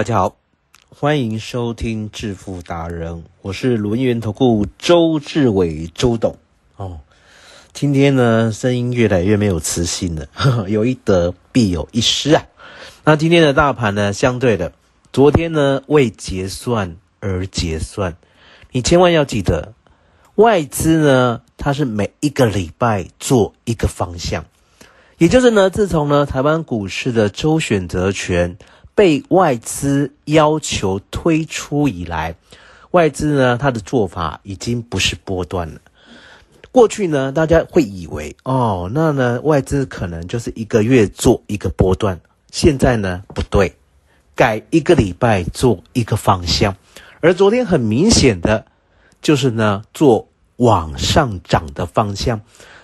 大家好，欢迎收听致富达人，我是轮源投顾周志伟周董哦。今天呢，声音越来越没有磁性了，有一得必有一失啊。那今天的大盘呢，相对的，昨天呢为结算而结算，你千万要记得，外资呢它是每一个礼拜做一个方向，也就是呢，自从呢台湾股市的周选择权。被外资要求推出以来，外资呢，它的做法已经不是波段了。过去呢，大家会以为哦，那呢，外资可能就是一个月做一个波段。现在呢，不对，改一个礼拜做一个方向。而昨天很明显的，就是呢，做往上涨的方向。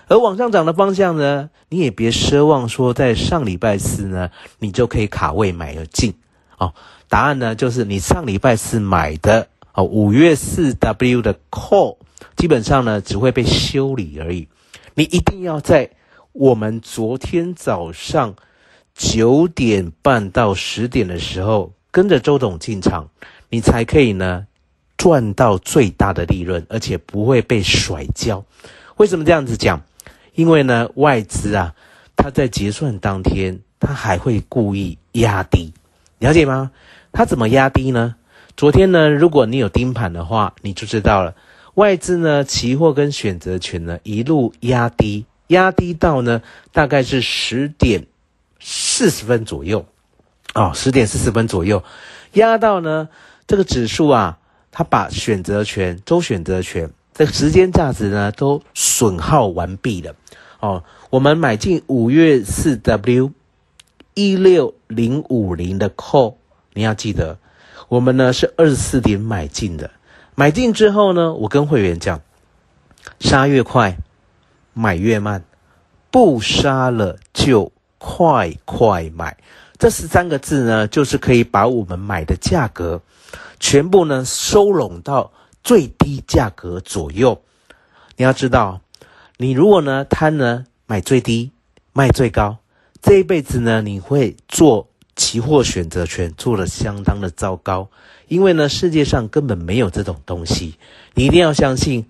而往上涨的方向呢，你也别奢望说在上礼拜四呢，你就可以卡位买了进哦。答案呢就是你上礼拜四买的哦，五月四 W 的 call，基本上呢只会被修理而已。你一定要在我们昨天早上九点半到十点的时候跟着周董进场，你才可以呢赚到最大的利润，而且不会被甩跤。为什么这样子讲？因为呢，外资啊，他在结算当天，他还会故意压低，了解吗？他怎么压低呢？昨天呢，如果你有盯盘的话，你就知道了。外资呢，期货跟选择权呢，一路压低，压低到呢，大概是十点四十分左右，哦，十点四十分左右，压到呢，这个指数啊，它把选择权周选择权。这时间价值呢都损耗完毕了哦。我们买进五月四 W 一六零五零的 call，你要记得，我们呢是二十四点买进的。买进之后呢，我跟会员讲，杀越快，买越慢，不杀了就快快买。这十三个字呢，就是可以把我们买的价格全部呢收拢到。最低价格左右，你要知道，你如果呢贪呢买最低卖最高，这一辈子呢你会做期货选择权做的相当的糟糕，因为呢世界上根本没有这种东西。你一定要相信，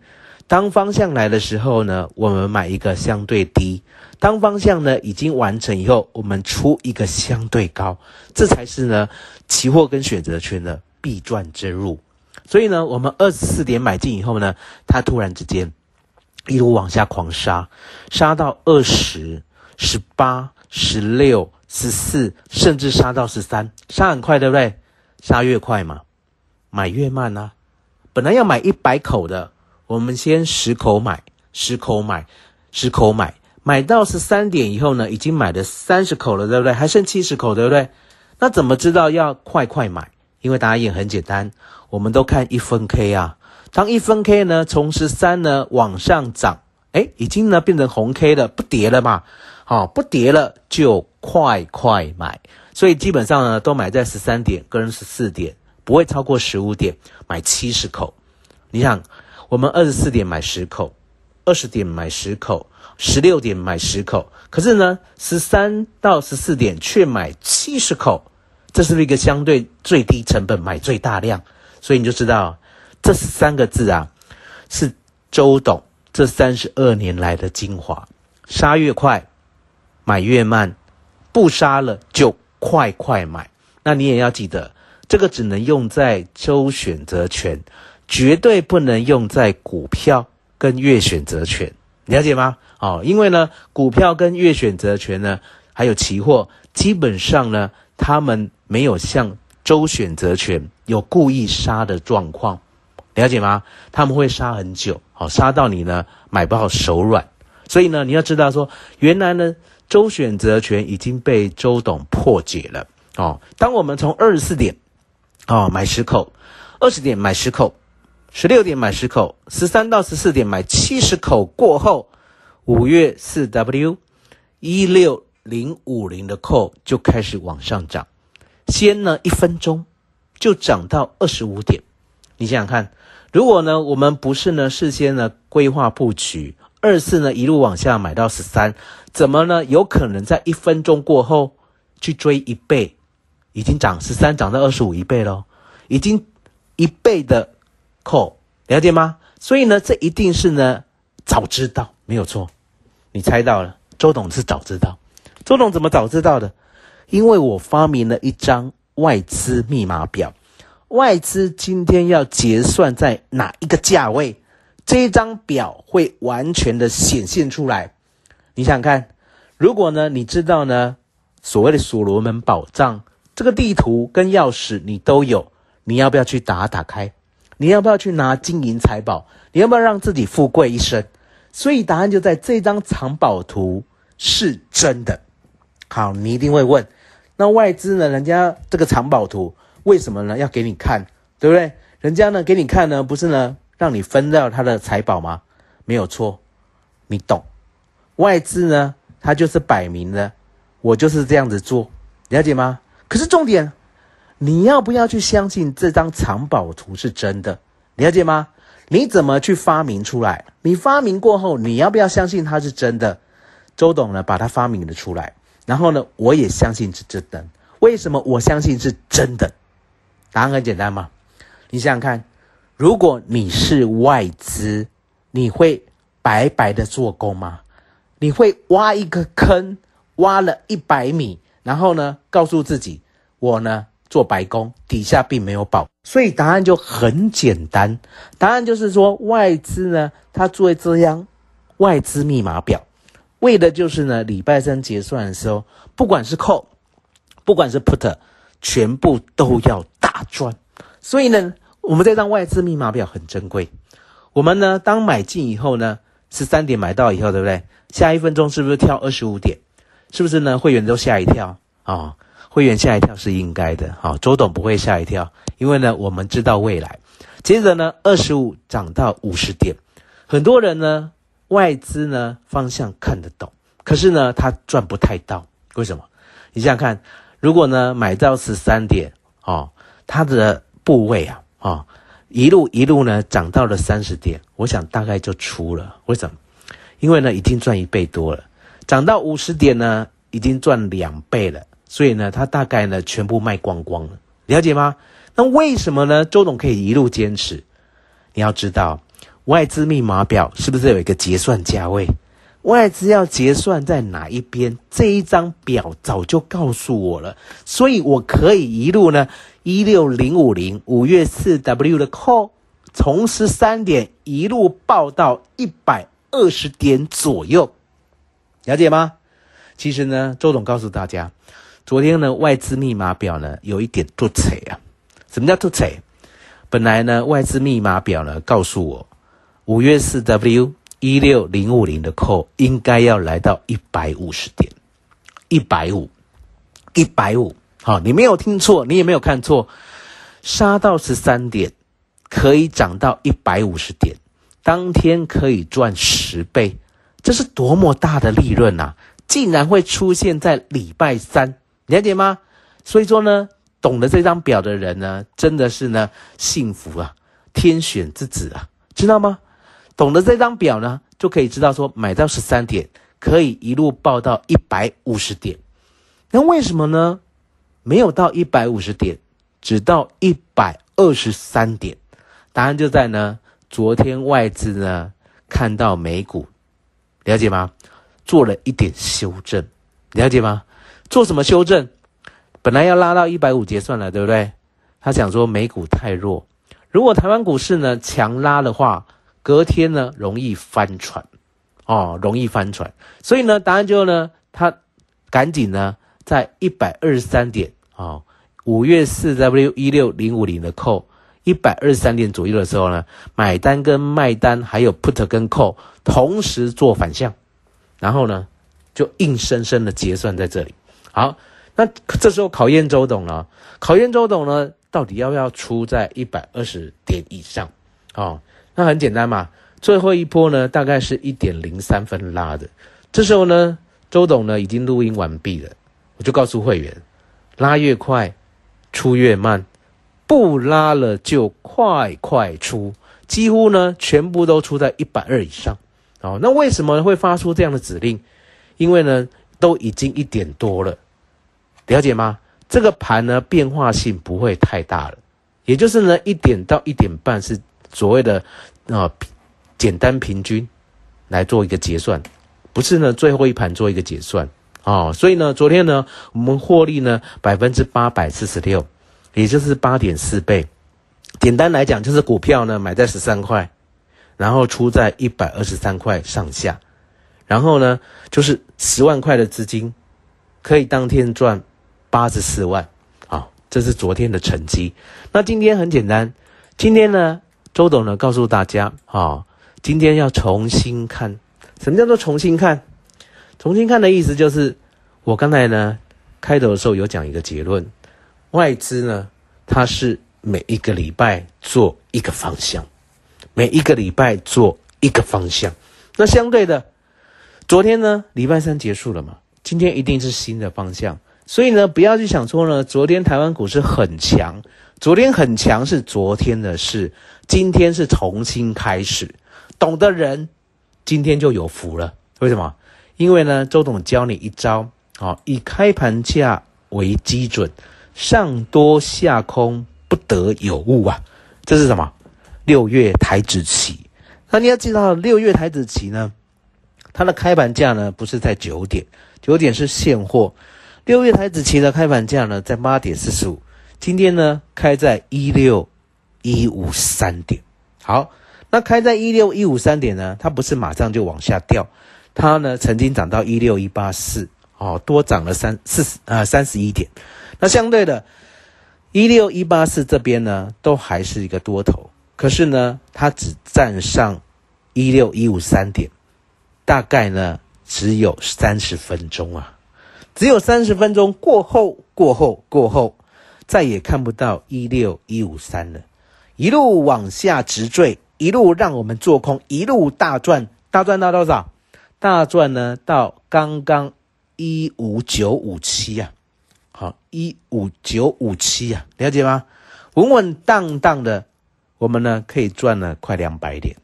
当方向来的时候呢，我们买一个相对低；当方向呢已经完成以后，我们出一个相对高，这才是呢期货跟选择权的必赚之路。所以呢，我们二十四点买进以后呢，它突然之间一路往下狂杀，杀到二十、十八、十六、十四，甚至杀到十三，杀很快，对不对？杀越快嘛，买越慢啊。本来要买一百口的，我们先十口买，十口买，十口买，买到十三点以后呢，已经买了三十口了，对不对？还剩七十口，对不对？那怎么知道要快快买？因为答案也很简单，我们都看一分 K 啊。当一分 K 呢从十三呢往上涨，哎，已经呢变成红 K 了，不跌了嘛？好，不跌了就快快买。所以基本上呢都买在十三点跟十四点，不会超过十五点，买七十口。你想，我们二十四点买十口，二十点买十口，十六点买十口，可是呢十三到十四点却买七十口。这是一个相对最低成本买最大量？所以你就知道这三个字啊，是周董这三十二年来的精华，杀越快，买越慢，不杀了就快快买。那你也要记得，这个只能用在周选择权，绝对不能用在股票跟月选择权，了解吗？哦，因为呢，股票跟月选择权呢，还有期货，基本上呢，他们没有像周选择权有故意杀的状况。了解吗？他们会杀很久，好杀到你呢买不好手软。所以呢，你要知道说，原来呢周选择权已经被周董破解了哦。当我们从二十四点哦买十口，二十点买十口，十六点买十口，十三到十四点买七十口过后，五月四 W 一六零五零的扣就开始往上涨，先呢一分钟就涨到二十五点，你想想看。如果呢，我们不是呢事先呢规划布局，二次呢一路往下买到十三，怎么呢有可能在一分钟过后去追一倍，已经涨十三涨到二十五一倍喽，已经一倍的扣，了解吗？所以呢，这一定是呢早知道没有错，你猜到了，周董是早知道，周董怎么早知道的？因为我发明了一张外资密码表。外资今天要结算在哪一个价位？这一张表会完全的显现出来。你想想看，如果呢，你知道呢，所谓的所罗门宝藏这个地图跟钥匙你都有，你要不要去打打开？你要不要去拿金银财宝？你要不要让自己富贵一生？所以答案就在这张藏宝图是真的。好，你一定会问，那外资呢？人家这个藏宝图。为什么呢？要给你看，对不对？人家呢给你看呢，不是呢让你分到他的财宝吗？没有错，你懂。外资呢，他就是摆明了，我就是这样子做，了解吗？可是重点，你要不要去相信这张藏宝图是真的？了解吗？你怎么去发明出来？你发明过后，你要不要相信它是真的？周董呢把它发明了出来，然后呢，我也相信是真的。为什么我相信是真的？答案很简单嘛，你想想看，如果你是外资，你会白白的做工吗？你会挖一个坑，挖了一百米，然后呢，告诉自己我呢做白工，底下并没有宝。所以答案就很简单，答案就是说外资呢，他做这样外资密码表，为的就是呢礼拜三结算的时候，不管是 call，不管是 put，全部都要。大赚，所以呢，我们这张外资密码表很珍贵。我们呢，当买进以后呢，十三点买到以后，对不对？下一分钟是不是跳二十五点？是不是呢？会员都吓一跳啊！会员吓一跳是应该的啊。周董不会吓一跳，因为呢，我们知道未来。接着呢，二十五涨到五十点，很多人呢，外资呢方向看得懂，可是呢，他赚不太到。为什么？你想想看，如果呢买到十三点哦？它的部位啊，啊，一路一路呢涨到了三十点，我想大概就出了。为什么？因为呢已经赚一倍多了，涨到五十点呢已经赚两倍了，所以呢它大概呢全部卖光光了，了解吗？那为什么呢？周董可以一路坚持？你要知道，外资密码表是不是有一个结算价位？外资要结算在哪一边？这一张表早就告诉我了，所以我可以一路呢，一六零五零五月四 W 的 call，从十三点一路报到一百二十点左右，了解吗？其实呢，周总告诉大家，昨天呢，外资密码表呢有一点突彩啊。什么叫突彩？本来呢，外资密码表呢告诉我，五月四 W。一六零五零的扣应该要来到一百五十点，一百五，一百五，好，你没有听错，你也没有看错，杀到十三点，可以涨到一百五十点，当天可以赚十倍，这是多么大的利润呐！竟然会出现在礼拜三，了解吗？所以说呢，懂得这张表的人呢，真的是呢幸福啊，天选之子啊，知道吗？懂得这张表呢，就可以知道说买到十三点，可以一路报到一百五十点。那为什么呢？没有到一百五十点，只到一百二十三点。答案就在呢，昨天外资呢看到美股，了解吗？做了一点修正，了解吗？做什么修正？本来要拉到一百五结算了，对不对？他想说美股太弱，如果台湾股市呢强拉的话，隔天呢容易翻船，哦，容易翻船。所以呢，答案就呢，他赶紧呢在一百二十三点啊，五月四 W 一六零五零的扣一百二十三点左右的时候呢，买单跟卖单还有 put 跟 call 同时做反向，然后呢就硬生生的结算在这里。好。那这时候考验周董了，考验周董呢，到底要不要出在一百二十点以上？哦，那很简单嘛，最后一波呢，大概是一点零三分拉的。这时候呢，周董呢已经录音完毕了，我就告诉会员，拉越快，出越慢，不拉了就快快出，几乎呢全部都出在一百二以上。哦，那为什么会发出这样的指令？因为呢，都已经一点多了。了解吗？这个盘呢变化性不会太大了，也就是呢一点到一点半是所谓的啊简单平均来做一个结算，不是呢最后一盘做一个结算啊。所以呢昨天呢我们获利呢百分之八百四十六，也就是八点四倍。简单来讲就是股票呢买在十三块，然后出在一百二十三块上下，然后呢就是十万块的资金可以当天赚。八十四万，啊，这是昨天的成绩。那今天很简单，今天呢，周董呢告诉大家，啊，今天要重新看，什么叫做重新看？重新看的意思就是，我刚才呢开头的时候有讲一个结论，外资呢，它是每一个礼拜做一个方向，每一个礼拜做一个方向。那相对的，昨天呢，礼拜三结束了嘛，今天一定是新的方向。所以呢，不要去想说呢，昨天台湾股市很强，昨天很强是昨天的事，今天是重新开始。懂的人今天就有福了。为什么？因为呢，周董教你一招，好，以开盘价为基准，上多下空不得有误啊。这是什么？六月台子期。那你要知道，六月台子期呢，它的开盘价呢不是在九点，九点是现货。六月台子期的开盘价呢，在八点四十五。今天呢，开在一六一五三点。好，那开在一六一五三点呢，它不是马上就往下掉，它呢曾经涨到一六一八四，哦，多涨了三四十啊三十一点。那相对的，一六一八四这边呢，都还是一个多头，可是呢，它只站上一六一五三点，大概呢只有三十分钟啊。只有三十分钟过后，过后，过后，再也看不到一六一五三了，一路往下直坠，一路让我们做空，一路大赚，大赚到多少？大赚呢？到刚刚一五九五七啊，好，一五九五七啊，了解吗？稳稳当当的，我们呢可以赚了快两百点，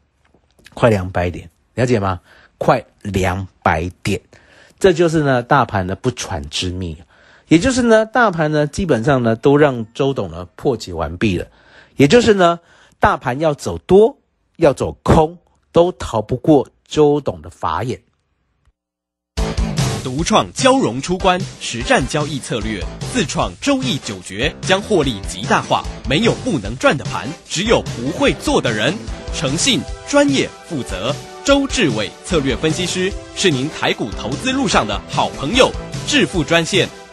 快两百点，了解吗？快两百点。这就是呢，大盘的不传之秘，也就是呢，大盘呢基本上呢都让周董呢破解完毕了，也就是呢，大盘要走多要走空都逃不过周董的法眼。独创交融出关实战交易策略，自创周易九诀，将获利极大化。没有不能赚的盘，只有不会做的人。诚信、专业、负责。周志伟策略分析师是您台股投资路上的好朋友，致富专线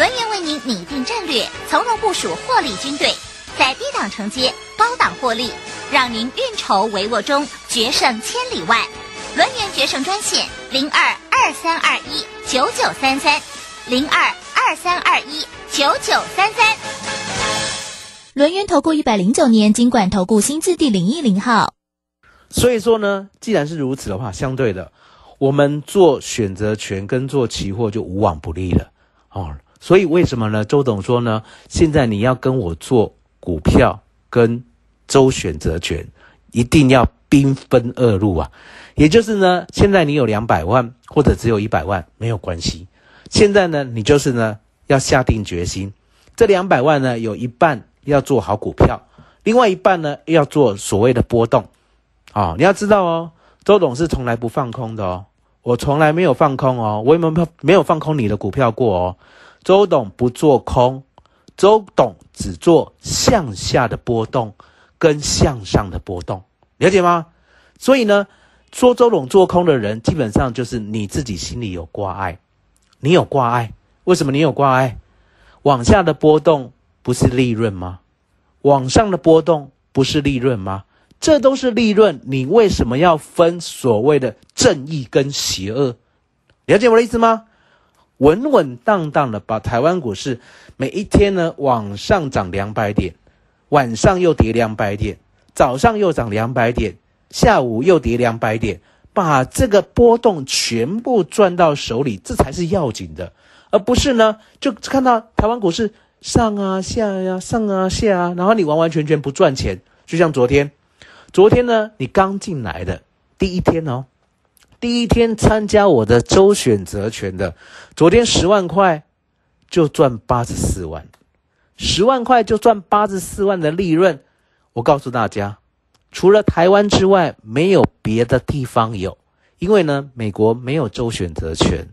轮源为您拟定战略，从容部署获利军队，在低档承接，高档获利，让您运筹帷幄中决胜千里外。轮源决胜专线零二二三二一九九三三零二二三二一九九三三。轮源投顾一百零九年金管投顾新字第零一零号。所以说呢，既然是如此的话，相对的，我们做选择权跟做期货就无往不利了哦。所以为什么呢？周董说呢，现在你要跟我做股票跟周选择权，一定要兵分二路啊。也就是呢，现在你有两百万或者只有一百万没有关系。现在呢，你就是呢要下定决心，这两百万呢有一半要做好股票，另外一半呢要做所谓的波动。啊，你要知道哦，周董是从来不放空的哦，我从来没有放空哦，我也没有没有放空你的股票过哦。周董不做空，周董只做向下的波动跟向上的波动，了解吗？所以呢，说周董做空的人，基本上就是你自己心里有挂碍，你有挂碍，为什么你有挂碍？往下的波动不是利润吗？往上的波动不是利润吗？这都是利润，你为什么要分所谓的正义跟邪恶？了解我的意思吗？稳稳当当的把台湾股市每一天呢往上涨两百点，晚上又跌两百点，早上又涨两百点，下午又跌两百点，把这个波动全部赚到手里，这才是要紧的，而不是呢就看到台湾股市上啊下呀上啊下啊，然后你完完全全不赚钱，就像昨天，昨天呢你刚进来的第一天哦。第一天参加我的周选择权的，昨天十万块就赚八十四万，十万块就赚八十四万的利润。我告诉大家，除了台湾之外，没有别的地方有，因为呢，美国没有周选择权，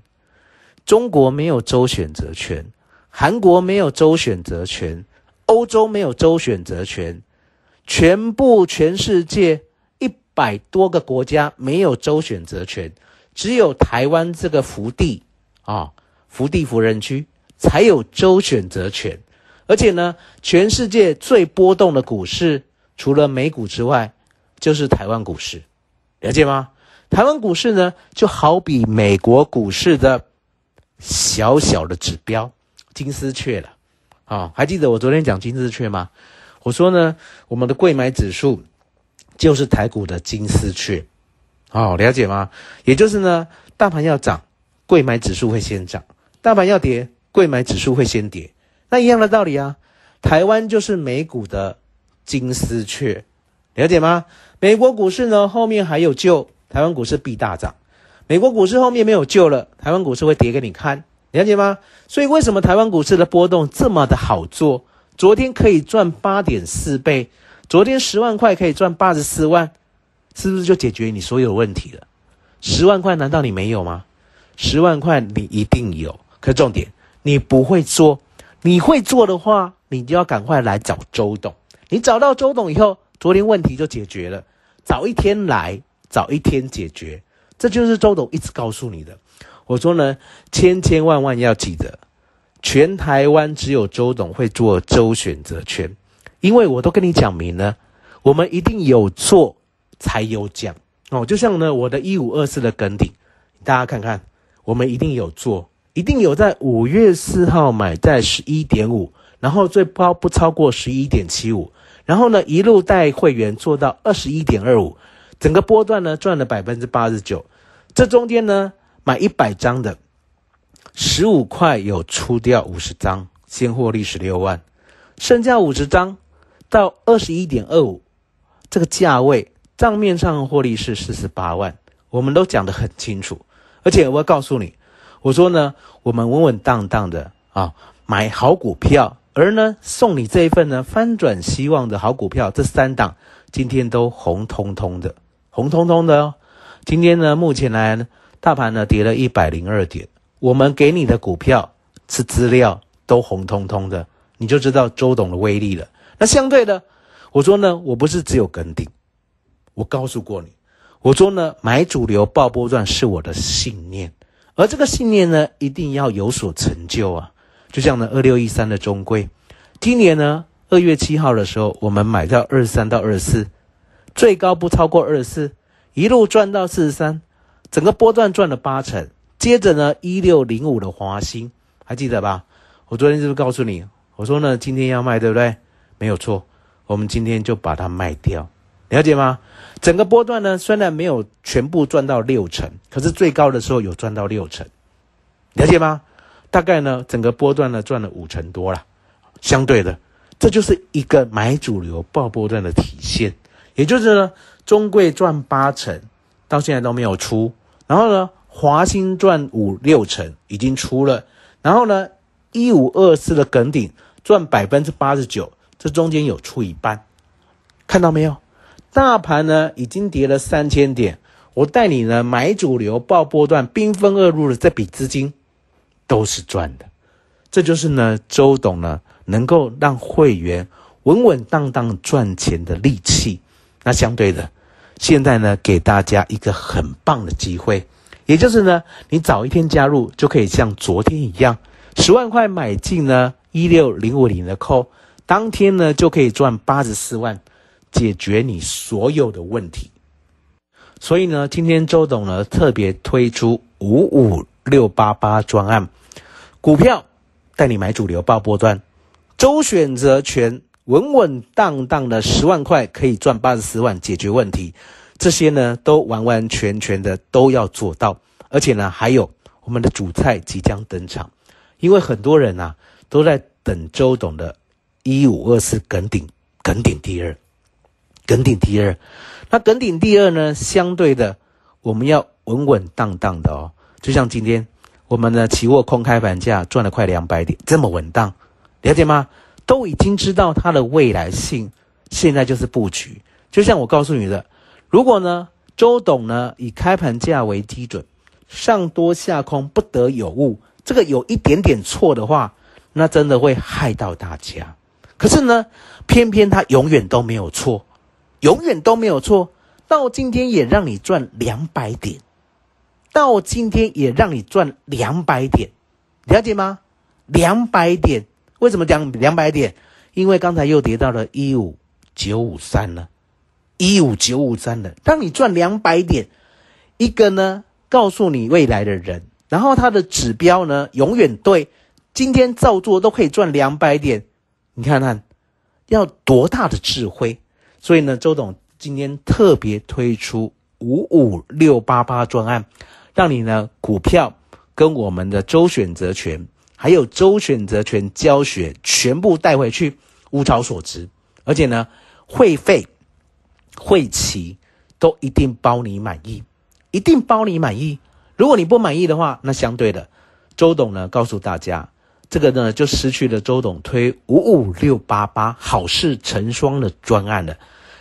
中国没有周选择权，韩国没有周选择权，欧洲没有周选择权，全部全世界。百多个国家没有州选择权，只有台湾这个福地啊，福地福人区才有州选择权。而且呢，全世界最波动的股市，除了美股之外，就是台湾股市，了解吗？台湾股市呢，就好比美国股市的小小的指标金丝雀了啊！还记得我昨天讲金丝雀吗？我说呢，我们的贵买指数。就是台股的金丝雀，哦，了解吗？也就是呢，大盘要涨，贵买指数会先涨；大盘要跌，贵买指数会先跌。那一样的道理啊，台湾就是美股的金丝雀，了解吗？美国股市呢，后面还有救，台湾股市必大涨；美国股市后面没有救了，台湾股市会跌给你看，了解吗？所以为什么台湾股市的波动这么的好做？昨天可以赚八点四倍。昨天十万块可以赚八十四万，是不是就解决你所有问题了？十万块难道你没有吗？十万块你一定有。可重点，你不会做，你会做的话，你就要赶快来找周董。你找到周董以后，昨天问题就解决了。早一天来，早一天解决，这就是周董一直告诉你的。我说呢，千千万万要记得，全台湾只有周董会做周选择权。因为我都跟你讲明了，我们一定有做才有奖哦。就像呢，我的一五二四的跟顶，大家看看，我们一定有做，一定有在五月四号买在十一点五，然后最高不超过十一点七五，然后呢一路带会员做到二十一点二五，整个波段呢赚了百分之八十九。这中间呢买一百张的，十五块有出掉五十张，先获利十六万，剩下五十张。到二十一点二五这个价位，账面上获利是四十八万，我们都讲得很清楚。而且我要告诉你，我说呢，我们稳稳当当的啊，买好股票，而呢送你这一份呢翻转希望的好股票，这三档今天都红彤彤的，红彤彤的哦。今天呢，目前来，大盘呢跌了一百零二点，我们给你的股票是资料都红彤彤的，你就知道周董的威力了。那相对的，我说呢，我不是只有跟定，我告诉过你，我说呢，买主流爆波段是我的信念，而这个信念呢，一定要有所成就啊。就像呢，二六一三的中规，今年呢，二月七号的时候，我们买到二十三到二十四，最高不超过二十四，一路赚到四十三，整个波段赚了八成。接着呢，一六零五的华兴，还记得吧？我昨天是不是告诉你，我说呢，今天要卖，对不对？没有错，我们今天就把它卖掉，了解吗？整个波段呢，虽然没有全部赚到六成，可是最高的时候有赚到六成，了解吗？大概呢，整个波段呢赚了五成多了。相对的，这就是一个买主流爆波段的体现。也就是呢，中贵赚八成，到现在都没有出。然后呢，华兴赚五六成，已经出了。然后呢，一五二四的梗顶赚百分之八十九，这中间有出一半，看到没有？大盘呢已经跌了三千点，我带你呢买主流爆波段，兵分二路的这笔资金都是赚的。这就是呢，周董呢能够让会员稳稳当当赚钱的利器。那相对的，现在呢给大家一个很棒的机会，也就是呢，你早一天加入就可以像昨天一样，十万块买进呢一六零五零的扣，当天呢就可以赚八十四万。解决你所有的问题，所以呢，今天周董呢特别推出五五六八八专案，股票带你买主流爆波段，周选择权稳稳当当的十万块可以赚八十四万，解决问题，这些呢都完完全全的都要做到，而且呢还有我们的主菜即将登场，因为很多人啊都在等周董的一五二四梗顶梗顶第二。梗顶第二，那梗顶第二呢？相对的，我们要稳稳当当的哦。就像今天我们的期货空开盘价赚了快两百点，这么稳当，了解吗？都已经知道它的未来性，现在就是布局。就像我告诉你的，如果呢，周董呢以开盘价为基准，上多下空不得有误，这个有一点点错的话，那真的会害到大家。可是呢，偏偏他永远都没有错。永远都没有错，到今天也让你赚两百点，到今天也让你赚两百点，了解吗？两百点，为什么讲两百点？因为刚才又跌到了一五九五三了，一五九五三了，让你赚两百点。一个呢，告诉你未来的人，然后他的指标呢永远对，今天照做都可以赚两百点，你看看要多大的智慧？所以呢，周董今天特别推出五五六八八专案，让你呢股票跟我们的周选择权，还有周选择权教学全部带回去，物超所值。而且呢，会费、会期都一定包你满意，一定包你满意。如果你不满意的话，那相对的，周董呢告诉大家，这个呢就失去了周董推五五六八八好事成双的专案了。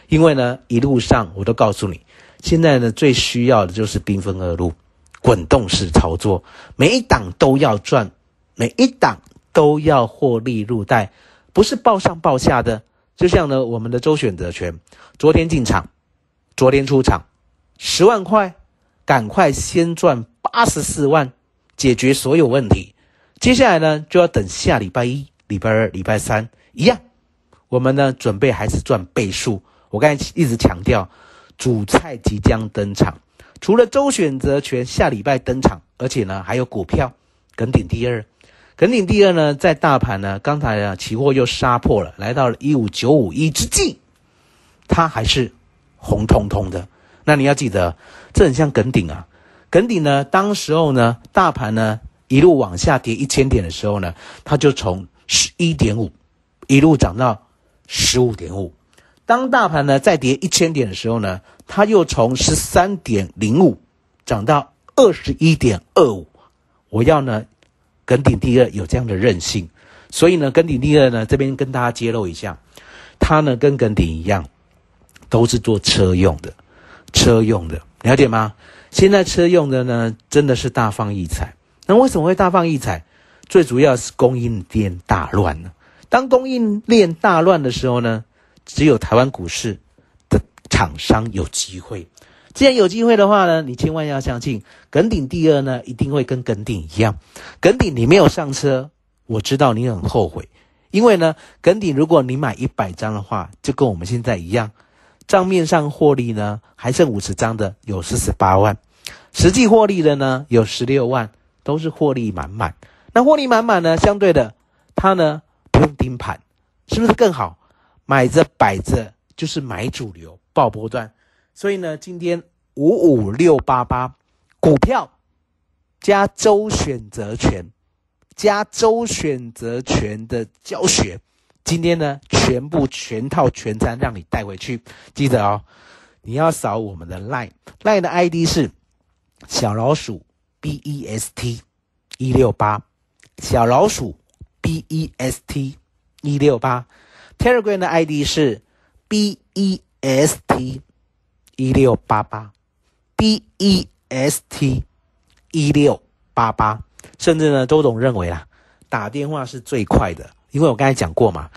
因为呢，一路上我都告诉你，现在呢最需要的就是兵分二路，滚动式操作，每一档都要赚，每一档都要获利入袋，不是报上报下的。就像呢，我们的周选择权，昨天进场，昨天出场，十万块，赶快先赚八十四万，解决所有问题。接下来呢，就要等下礼拜一、礼拜二、礼拜三一样，我们呢准备还是赚倍数。我刚才一直强调，主菜即将登场。除了周选择权下礼拜登场，而且呢还有股票梗顶第二。梗顶第二呢，在大盘呢刚才啊期货又杀破了，来到了一五九五一之际，它还是红彤彤的。那你要记得，这很像梗顶啊。梗顶呢，当时候呢，大盘呢一路往下跌一千点的时候呢，它就从十一点五一路涨到十五点五。当大盘呢再跌一千点的时候呢，它又从十三点零五涨到二十一点二五。我要呢，跟顶第二有这样的韧性，所以呢，跟顶第二呢这边跟大家揭露一下，它呢跟跟顶一样，都是做车用的，车用的，了解吗？现在车用的呢真的是大放异彩。那为什么会大放异彩？最主要是供应链大乱了。当供应链大乱的时候呢？只有台湾股市的厂商有机会。既然有机会的话呢，你千万要相信，耿鼎第二呢，一定会跟耿鼎一样。耿鼎你没有上车，我知道你很后悔，因为呢，耿鼎如果你买一百张的话，就跟我们现在一样，账面上获利呢还剩五十张的有四十八万，实际获利的呢有十六万，都是获利满满。那获利满满呢，相对的，它呢不用盯盘，是不是更好？买着摆着就是买主流爆波段。所以呢，今天五五六八八股票加周选择权加周选择权的教学，今天呢全部全套全餐让你带回去。记得哦，你要扫我们的 line，line 的 ID 是小老鼠 B E S T 一六八，小老鼠 B E S T 一六八，Telegram 的 ID 是 B E S T。一六八八，B E S T 一六八八，甚至呢，周董认为啦，打电话是最快的，因为我刚才讲过嘛，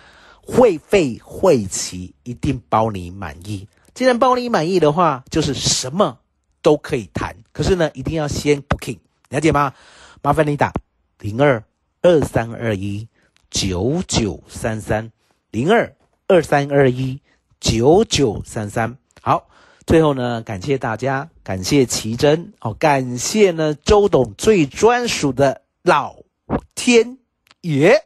会费会齐一定包你满意。既然包你满意的话，就是什么都可以谈。可是呢，一定要先 booking，了解吗？麻烦你打零二二三二一九九三三零二二三二一九九三三，好。最后呢，感谢大家，感谢奇珍哦，感谢呢周董最专属的老天爷。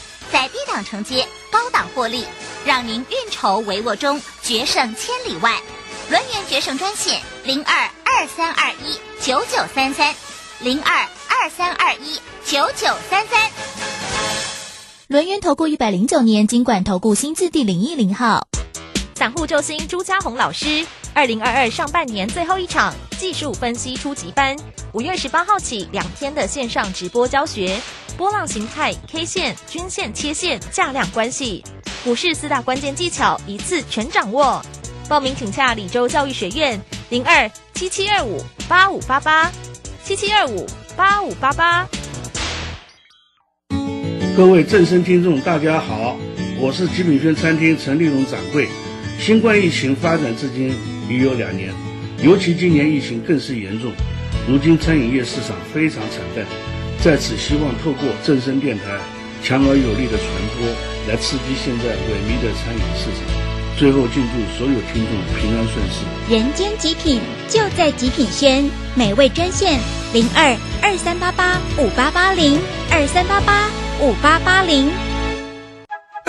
在低档承接，高档获利，让您运筹帷幄中决胜千里外。轮源决胜专线零二二三二一九九三三零二。二三二一九九三三，轮源投顾一百零九年金管投顾新字第零一零号，散户救星朱家红老师，二零二二上半年最后一场技术分析初级班，五月十八号起两天的线上直播教学，波浪形态、K 线、均线、切线、价量关系，股市四大关键技巧一次全掌握。报名请洽李州教育学院零二七七二五八五八八七七二五。八五八八，各位正声听众，大家好，我是极品轩餐厅陈立荣掌柜。新冠疫情发展至今已有两年，尤其今年疫情更是严重，如今餐饮业市场非常惨淡。在此，希望透过正声电台强而有力的传播，来刺激现在萎靡的餐饮市场。最后，敬祝所有听众平安顺遂。人间极品就在极品轩，美味专线零二二三八八五八八零二三八八五八八零。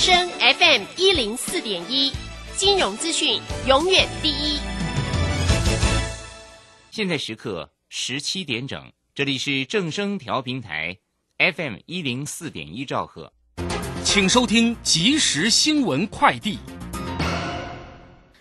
声 FM 一零四点一，金融资讯永远第一。现在时刻十七点整，这里是正声调平台，FM 一零四点一兆赫，请收听即时新闻快递。